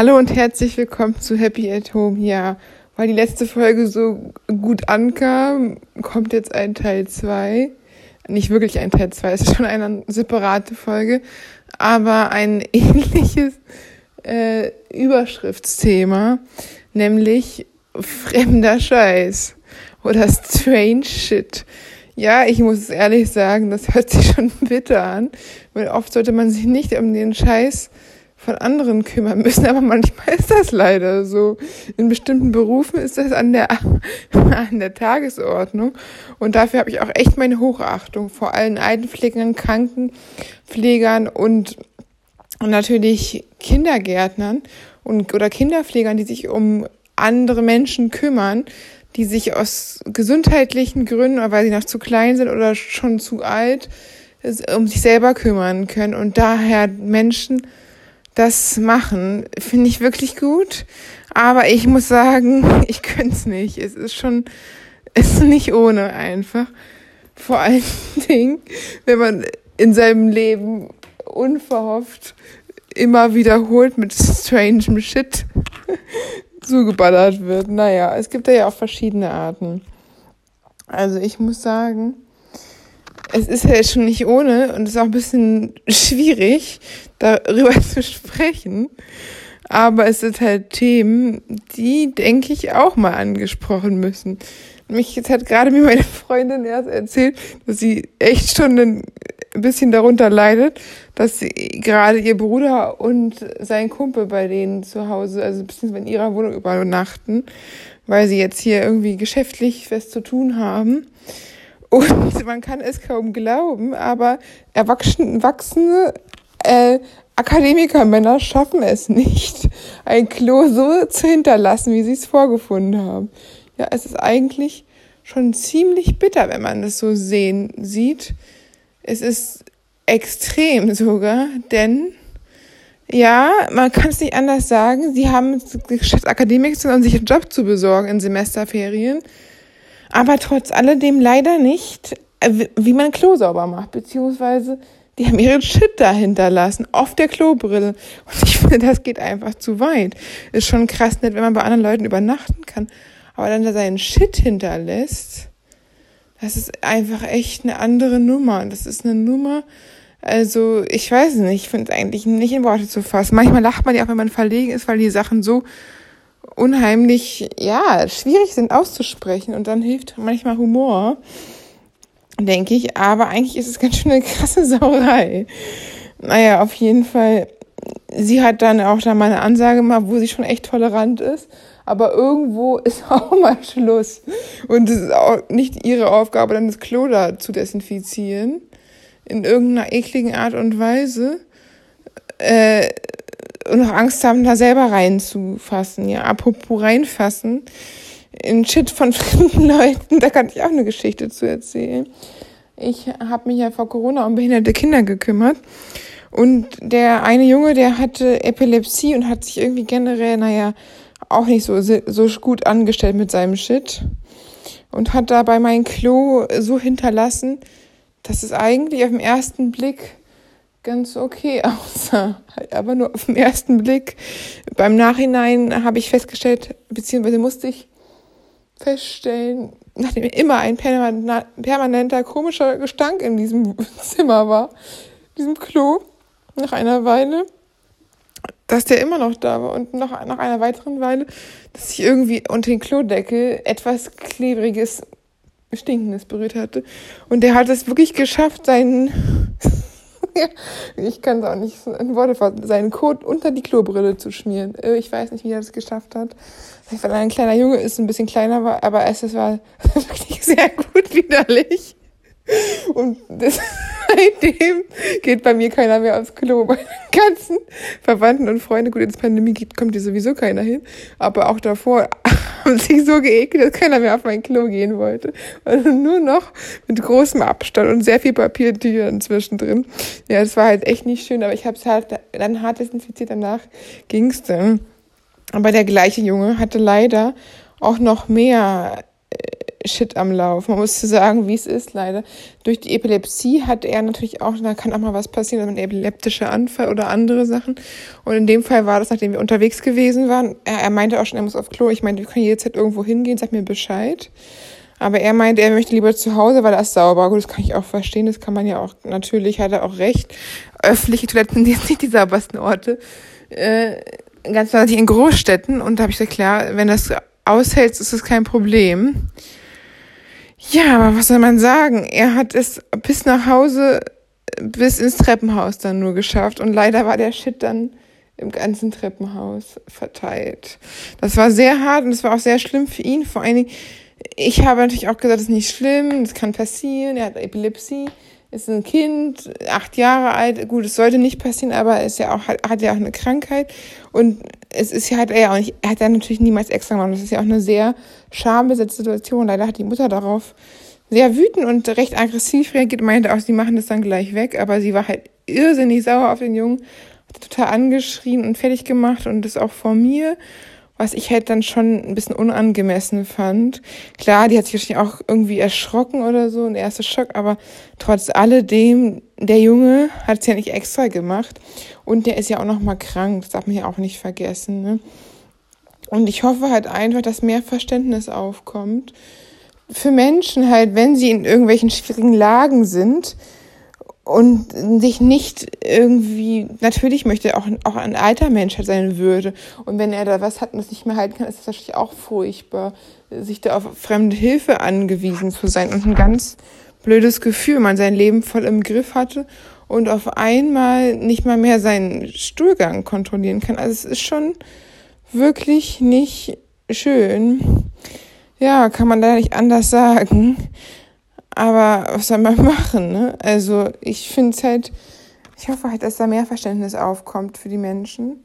Hallo und herzlich willkommen zu Happy at Home. Ja, weil die letzte Folge so gut ankam, kommt jetzt ein Teil 2. Nicht wirklich ein Teil 2, es ist schon eine separate Folge, aber ein ähnliches äh, Überschriftsthema, nämlich fremder Scheiß oder strange shit. Ja, ich muss ehrlich sagen, das hört sich schon bitter an, weil oft sollte man sich nicht um den Scheiß von anderen kümmern müssen, aber manchmal ist das leider so. In bestimmten Berufen ist das an der, an der Tagesordnung und dafür habe ich auch echt meine Hochachtung vor allen Altenpflegern, Krankenpflegern und, natürlich Kindergärtnern und, oder Kinderpflegern, die sich um andere Menschen kümmern, die sich aus gesundheitlichen Gründen weil sie noch zu klein sind oder schon zu alt, um sich selber kümmern können und daher Menschen das machen, finde ich wirklich gut. Aber ich muss sagen, ich könnte es nicht. Es ist schon, es ist nicht ohne einfach. Vor allen Dingen, wenn man in seinem Leben unverhofft immer wiederholt mit strangem Shit zugeballert wird. Naja, es gibt da ja auch verschiedene Arten. Also ich muss sagen, es ist ja schon nicht ohne und es ist auch ein bisschen schwierig, darüber zu sprechen. Aber es sind halt Themen, die, denke ich, auch mal angesprochen müssen. Mich jetzt hat gerade mir meine Freundin erst erzählt, dass sie echt schon ein bisschen darunter leidet, dass sie gerade ihr Bruder und sein Kumpel bei denen zu Hause, also beziehungsweise in ihrer Wohnung übernachten, weil sie jetzt hier irgendwie geschäftlich was zu tun haben. Und man kann es kaum glauben, aber erwachsene, wachsende äh, Akademikermänner schaffen es nicht, ein Klo so zu hinterlassen, wie sie es vorgefunden haben. Ja, es ist eigentlich schon ziemlich bitter, wenn man das so sehen sieht. Es ist extrem sogar, denn ja, man kann es nicht anders sagen. Sie haben es geschafft, Akademiker um sich einen Job zu besorgen in Semesterferien aber trotz alledem leider nicht, äh, wie man Klo sauber macht, beziehungsweise die haben ihren Shit da hinterlassen, auf der Klobrille. Und ich finde, das geht einfach zu weit. Ist schon krass nett, wenn man bei anderen Leuten übernachten kann, aber dann da seinen Shit hinterlässt, das ist einfach echt eine andere Nummer. Das ist eine Nummer, also ich weiß nicht, ich finde es eigentlich nicht in Worte zu fassen. Manchmal lacht man ja auch, wenn man verlegen ist, weil die Sachen so unheimlich, ja, schwierig sind auszusprechen und dann hilft manchmal Humor, denke ich. Aber eigentlich ist es ganz schön eine krasse Sauerei. Naja, auf jeden Fall, sie hat dann auch da mal eine Ansage gemacht, wo sie schon echt tolerant ist. Aber irgendwo ist auch mal Schluss. Und es ist auch nicht ihre Aufgabe, dann das Klo da zu desinfizieren. In irgendeiner ekligen Art und Weise. Äh, und noch Angst haben, da selber reinzufassen. Ja, apropos reinfassen. In Shit von fremden Leuten, da kann ich auch eine Geschichte zu erzählen. Ich habe mich ja vor Corona um behinderte Kinder gekümmert. Und der eine Junge, der hatte Epilepsie und hat sich irgendwie generell, naja, auch nicht so, so gut angestellt mit seinem Shit. Und hat dabei mein Klo so hinterlassen, dass es eigentlich auf den ersten Blick ganz okay aussah. Aber nur auf den ersten Blick. Beim Nachhinein habe ich festgestellt, beziehungsweise musste ich feststellen, nachdem immer ein permanenter komischer Gestank in diesem Zimmer war, diesem Klo, nach einer Weile, dass der immer noch da war und noch nach einer weiteren Weile, dass ich irgendwie unter den Klodeckel etwas klebriges, stinkendes berührt hatte. Und der hat es wirklich geschafft, seinen ich kann es auch nicht in Worte fassen, seinen Kot unter die Klobrille zu schmieren. Äh, ich weiß nicht, wie er das geschafft hat. Weil er ein kleiner Junge ist, ein bisschen kleiner war, aber es war wirklich sehr gut widerlich. Und das, seitdem geht bei mir keiner mehr aufs Klo. Bei den ganzen Verwandten und Freunden, gut, ins Pandemie geht, kommt hier sowieso keiner hin. Aber auch davor haben sich so geekelt, dass keiner mehr auf mein Klo gehen wollte. Also nur noch mit großem Abstand und sehr viel Papiertüchern zwischendrin. Ja, das war halt echt nicht schön, aber ich habe es halt dann hart desinfiziert. Danach ging's dann. Aber der gleiche Junge hatte leider auch noch mehr Shit am Lauf. Man muss sagen, wie es ist, leider. Durch die Epilepsie hat er natürlich auch, da kann auch mal was passieren, ein epileptischer Anfall oder andere Sachen. Und in dem Fall war das, nachdem wir unterwegs gewesen waren. Er, er meinte auch schon, er muss auf Klo. Ich meinte, wir können jederzeit irgendwo hingehen, sag mir Bescheid. Aber er meinte, er möchte lieber zu Hause, weil das sauber. Gut, das kann ich auch verstehen. Das kann man ja auch, natürlich hat er auch recht. Öffentliche Toiletten sind nicht die saubersten Orte. Äh, ganz natürlich in Großstädten. Und da habe ich gesagt, klar, wenn das aushältst, ist das kein Problem. Ja, aber was soll man sagen? Er hat es bis nach Hause, bis ins Treppenhaus dann nur geschafft. Und leider war der Shit dann im ganzen Treppenhaus verteilt. Das war sehr hart und es war auch sehr schlimm für ihn. Vor allen Dingen, ich habe natürlich auch gesagt, das ist nicht schlimm, das kann passieren. Er hat Epilepsie, ist ein Kind, acht Jahre alt. Gut, es sollte nicht passieren, aber er ist ja auch, hat, hat ja auch eine Krankheit. Und es ist ja, hat er er hat ja natürlich niemals extra gemacht. Das ist ja auch eine sehr schambesetzte Situation. Leider hat die Mutter darauf sehr wütend und recht aggressiv reagiert und meinte auch, sie machen das dann gleich weg. Aber sie war halt irrsinnig sauer auf den Jungen, hat total angeschrien und fertig gemacht und das auch vor mir was ich halt dann schon ein bisschen unangemessen fand. Klar, die hat sich wahrscheinlich auch irgendwie erschrocken oder so, ein erster Schock, aber trotz alledem, der Junge hat es ja nicht extra gemacht und der ist ja auch noch mal krank, das darf man ja auch nicht vergessen. Ne? Und ich hoffe halt einfach, dass mehr Verständnis aufkommt für Menschen halt, wenn sie in irgendwelchen schwierigen Lagen sind, und sich nicht irgendwie, natürlich möchte auch, auch ein alter Mensch halt seine Würde. Und wenn er da was hat und das nicht mehr halten kann, ist das natürlich auch furchtbar, sich da auf fremde Hilfe angewiesen zu sein. Und ein ganz blödes Gefühl, man sein Leben voll im Griff hatte und auf einmal nicht mal mehr seinen Stuhlgang kontrollieren kann. Also es ist schon wirklich nicht schön. Ja, kann man da nicht anders sagen. Aber was soll man machen, ne? Also ich finde es halt, ich hoffe halt, dass da mehr Verständnis aufkommt für die Menschen.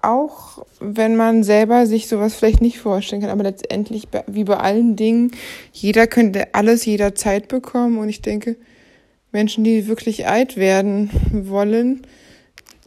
Auch wenn man selber sich sowas vielleicht nicht vorstellen kann, aber letztendlich, wie bei allen Dingen, jeder könnte alles jederzeit bekommen. Und ich denke, Menschen, die wirklich alt werden wollen,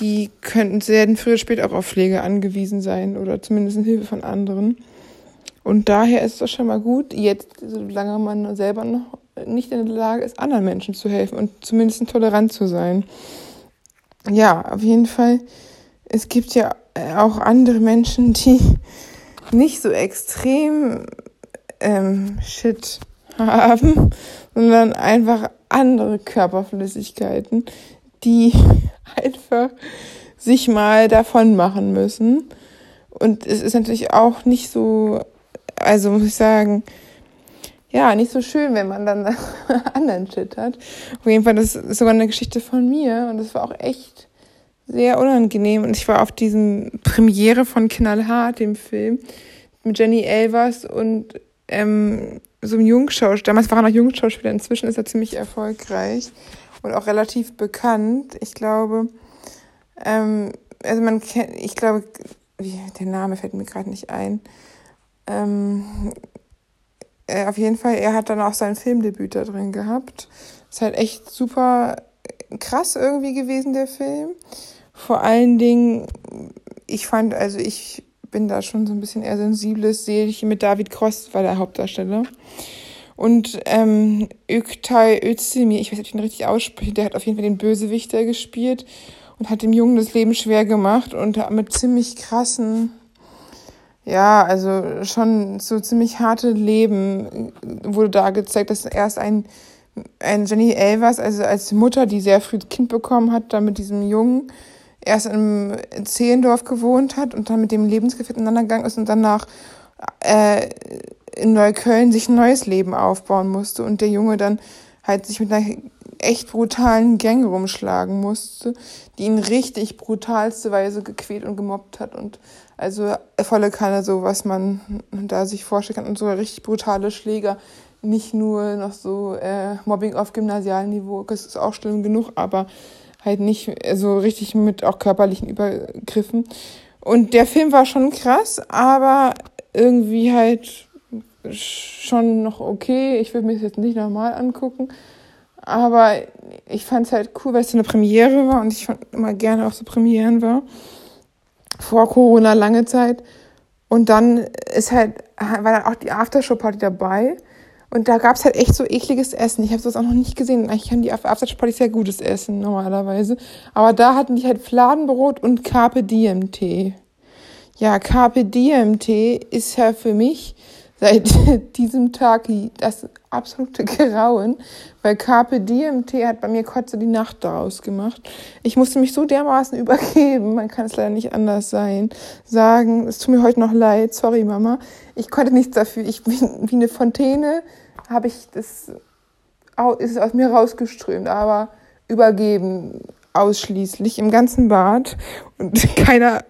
die könnten, werden früher oder später auch auf Pflege angewiesen sein oder zumindest in Hilfe von anderen. Und daher ist es schon mal gut, jetzt, solange man selber noch nicht in der Lage ist, anderen Menschen zu helfen und zumindest tolerant zu sein. Ja, auf jeden Fall. Es gibt ja auch andere Menschen, die nicht so extrem ähm, Shit haben, sondern einfach andere Körperflüssigkeiten, die einfach sich mal davon machen müssen. Und es ist natürlich auch nicht so, also muss ich sagen, ja, nicht so schön, wenn man dann anderen Shit hat. Auf jeden Fall, das ist sogar eine Geschichte von mir und das war auch echt sehr unangenehm. Und ich war auf diesem Premiere von Knallhart, dem Film, mit Jenny Elvers und ähm, so einem Jungschauspieler. Damals war er noch Jungschauspieler, inzwischen ist er ziemlich erfolgreich und auch relativ bekannt. Ich glaube, ähm, also man kennt, ich glaube, wie, der Name fällt mir gerade nicht ein. Ähm, äh, auf jeden Fall, er hat dann auch sein Filmdebüt da drin gehabt. Ist halt echt super krass irgendwie gewesen, der Film. Vor allen Dingen, ich fand, also ich bin da schon so ein bisschen eher sensibles, sehe ich mit David Cross, war der Hauptdarsteller. Und ähm, Öktay Özdemir, ich weiß nicht, ob ich ihn richtig ausspreche, der hat auf jeden Fall den Bösewichter gespielt und hat dem Jungen das Leben schwer gemacht und mit ziemlich krassen ja, also schon so ziemlich harte Leben wurde da gezeigt, dass erst ein, ein Jenny Elvers, also als Mutter, die sehr früh Kind bekommen hat, dann mit diesem Jungen erst im Zehlendorf gewohnt hat und dann mit dem Lebensgefährten gegangen ist und danach äh, in Neukölln sich ein neues Leben aufbauen musste und der Junge dann halt sich mit einer echt brutalen Gang rumschlagen musste, die ihn richtig brutalste Weise gequält und gemobbt hat und also volle Kanne so, was man da sich vorstellen kann und sogar richtig brutale Schläger. Nicht nur noch so äh, Mobbing auf Gymnasialniveau, das ist auch schlimm genug, aber halt nicht so richtig mit auch körperlichen Übergriffen. Und der Film war schon krass, aber irgendwie halt schon noch okay. Ich würde mir das jetzt nicht nochmal angucken. Aber ich fand es halt cool, weil es so eine Premiere war und ich fand immer gerne auch so Premieren war vor Corona lange Zeit. Und dann ist halt, war dann auch die Aftershow-Party dabei. Und da gab es halt echt so ekliges Essen. Ich habe sowas auch noch nicht gesehen. Eigentlich haben die Absatzparty sehr gutes Essen normalerweise. Aber da hatten die halt Fladenbrot und Carpe Diem Tee. Ja, Carpe Diem Tee ist ja für mich seit diesem Tag das absolute Grauen, weil Carpe Diem hat bei mir Kotze die Nacht daraus gemacht. Ich musste mich so dermaßen übergeben, man kann es leider nicht anders sein, sagen, es tut mir heute noch leid, sorry Mama, ich konnte nichts dafür, ich bin wie eine Fontäne, habe ich das, ist aus mir rausgeströmt, aber übergeben ausschließlich im ganzen Bad. Und keiner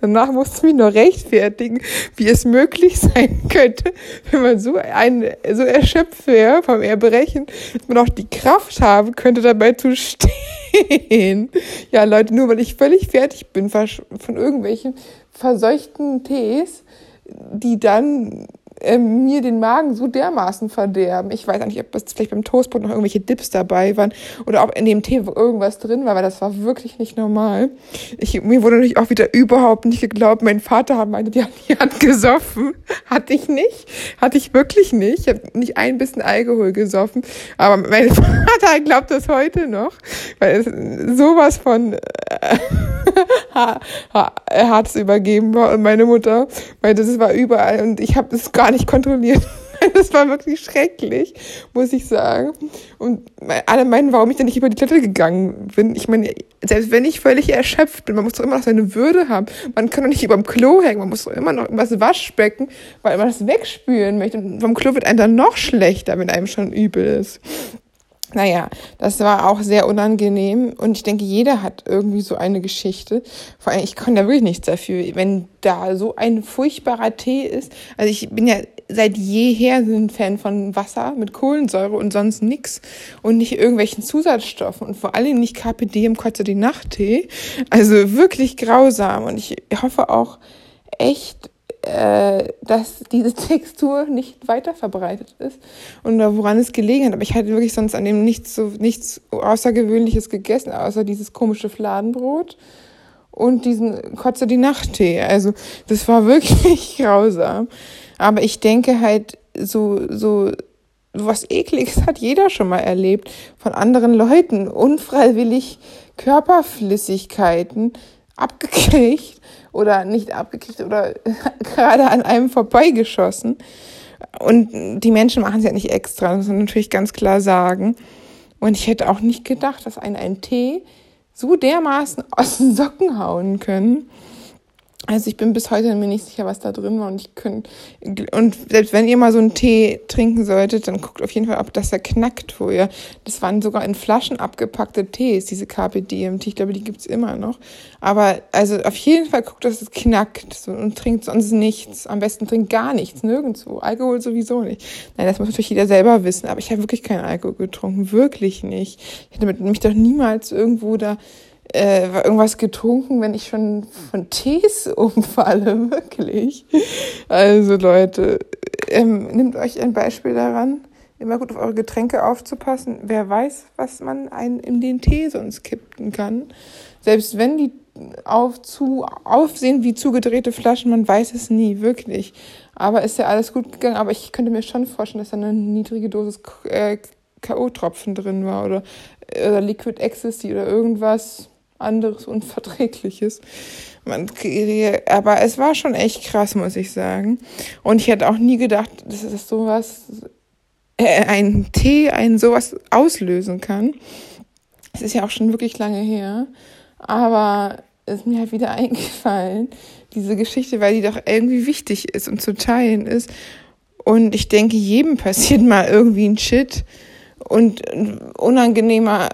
danach musste ich mich noch rechtfertigen, wie es möglich sein könnte, wenn man so ein so erschöpft wäre vom Erbrechen, dass man auch die Kraft haben könnte, dabei zu stehen. Ja, Leute, nur weil ich völlig fertig bin von irgendwelchen verseuchten Tees, die dann äh, mir den Magen so dermaßen verderben. Ich weiß nicht, ob es vielleicht beim Toastbrot noch irgendwelche Dips dabei waren oder ob in dem Tee irgendwas drin war, weil das war wirklich nicht normal. Ich, mir wurde natürlich auch wieder überhaupt nicht geglaubt. Mein Vater hat meinte, die hat, die hat gesoffen. Hatte ich nicht. Hatte ich wirklich nicht. Ich habe nicht ein bisschen Alkohol gesoffen. Aber mein Vater glaubt das heute noch, weil es sowas von äh, hat es übergeben war. Und meine Mutter meinte, das war überall und ich habe es gar nicht kontrolliert. Das war wirklich schrecklich, muss ich sagen. Und alle meinen, warum ich da nicht über die Toilette gegangen bin. Ich meine, selbst wenn ich völlig erschöpft bin, man muss doch immer noch seine Würde haben. Man kann doch nicht über dem Klo hängen, man muss doch immer noch das Waschbecken, weil man das wegspülen möchte. Und vom Klo wird einem dann noch schlechter, wenn einem schon übel ist. Naja, das war auch sehr unangenehm und ich denke, jeder hat irgendwie so eine Geschichte. Vor allem, ich kann da wirklich nichts dafür, wenn da so ein furchtbarer Tee ist. Also ich bin ja seit jeher ein Fan von Wasser mit Kohlensäure und sonst nix und nicht irgendwelchen Zusatzstoffen und vor allem nicht Carpe Diem Kotze die Nacht-Tee. Also wirklich grausam und ich hoffe auch echt, äh, dass diese Textur nicht weiter verbreitet ist und woran es gelegen hat. Aber ich hatte wirklich sonst an dem nichts so nichts Außergewöhnliches gegessen, außer dieses komische Fladenbrot und diesen Kotze die Nacht-Tee. Also das war wirklich grausam. Aber ich denke halt so so was ekliges hat jeder schon mal erlebt von anderen Leuten unfreiwillig Körperflüssigkeiten abgekriegt oder nicht abgekriegt oder gerade an einem vorbeigeschossen. Und die Menschen machen es ja nicht extra, das muss man natürlich ganz klar sagen. Und ich hätte auch nicht gedacht, dass einen ein Tee so dermaßen aus den Socken hauen können. Also ich bin bis heute mir nicht sicher, was da drin war und ich könnte und selbst wenn ihr mal so einen Tee trinken solltet, dann guckt auf jeden Fall, ob das da knackt vorher. Das waren sogar in Flaschen abgepackte Tees, diese KPDMT. Ich glaube, die gibt's immer noch. Aber also auf jeden Fall guckt, dass es knackt und trinkt sonst nichts. Am besten trinkt gar nichts, nirgendwo. Alkohol sowieso nicht. Nein, das muss natürlich jeder selber wissen. Aber ich habe wirklich keinen Alkohol getrunken, wirklich nicht. Ich hätte mich doch niemals irgendwo da äh, irgendwas getrunken, wenn ich schon von Tees umfalle, wirklich. Also Leute, ähm, nehmt euch ein Beispiel daran, immer gut auf eure Getränke aufzupassen. Wer weiß, was man einen in den Tee sonst kippen kann. Selbst wenn die auf zu aufsehen wie zugedrehte Flaschen, man weiß es nie, wirklich. Aber ist ja alles gut gegangen. Aber ich könnte mir schon vorstellen, dass da eine niedrige Dosis äh, K.O.-Tropfen drin war oder, oder Liquid Ecstasy oder irgendwas anderes Unverträgliches. Aber es war schon echt krass, muss ich sagen. Und ich hätte auch nie gedacht, dass es sowas, äh, ein Tee, ein sowas auslösen kann. Es ist ja auch schon wirklich lange her. Aber es ist mir halt wieder eingefallen, diese Geschichte, weil die doch irgendwie wichtig ist und zu teilen ist. Und ich denke, jedem passiert mal irgendwie ein Shit und unangenehmer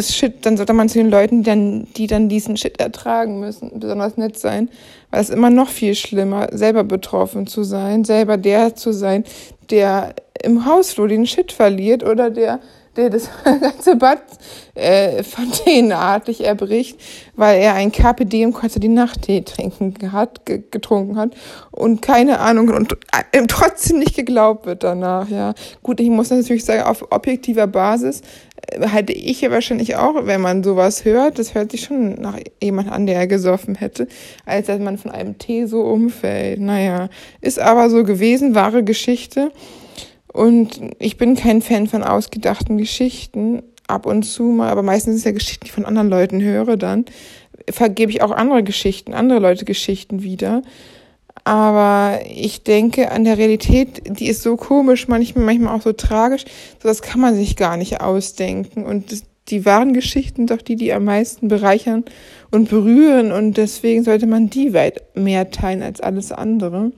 Shit, dann sollte man zu den Leuten, die dann, die dann diesen Shit ertragen müssen, besonders nett sein, weil es immer noch viel schlimmer, selber betroffen zu sein, selber der zu sein, der im Hausflur den Shit verliert oder der der das ganze Bad äh, fontänenartig erbricht, weil er ein Carpe Diem die Nachttee trinken hat, getrunken hat und keine Ahnung und äh, trotzdem nicht geglaubt wird danach, ja. Gut, ich muss natürlich sagen, auf objektiver Basis äh, hätte ich ja wahrscheinlich auch, wenn man sowas hört, das hört sich schon nach jemand an, der er gesoffen hätte, als dass man von einem Tee so umfällt. Naja, ist aber so gewesen, wahre Geschichte. Und ich bin kein Fan von ausgedachten Geschichten, ab und zu mal, aber meistens ist ja Geschichten, die ich von anderen Leuten höre dann, vergebe ich auch andere Geschichten, andere Leute Geschichten wieder. Aber ich denke an der Realität, die ist so komisch, manchmal, manchmal auch so tragisch, so das kann man sich gar nicht ausdenken. Und die wahren Geschichten doch die, die am meisten bereichern und berühren. Und deswegen sollte man die weit mehr teilen als alles andere.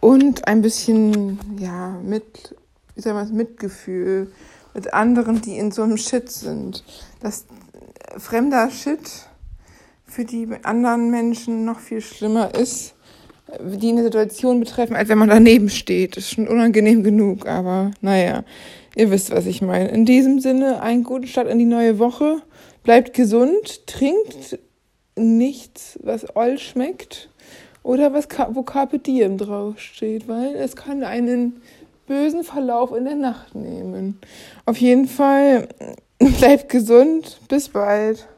Und ein bisschen, ja, mit, wie soll man es, Mitgefühl mit anderen, die in so einem Shit sind. Das fremder Shit für die anderen Menschen noch viel schlimmer ist, die eine Situation betreffen, als wenn man daneben steht. Ist schon unangenehm genug, aber naja, ihr wisst, was ich meine. In diesem Sinne, einen guten Start in die neue Woche. Bleibt gesund, trinkt nichts, was all schmeckt oder was, wo Carpe Diem draufsteht, weil es kann einen bösen Verlauf in der Nacht nehmen. Auf jeden Fall bleibt gesund. Bis bald.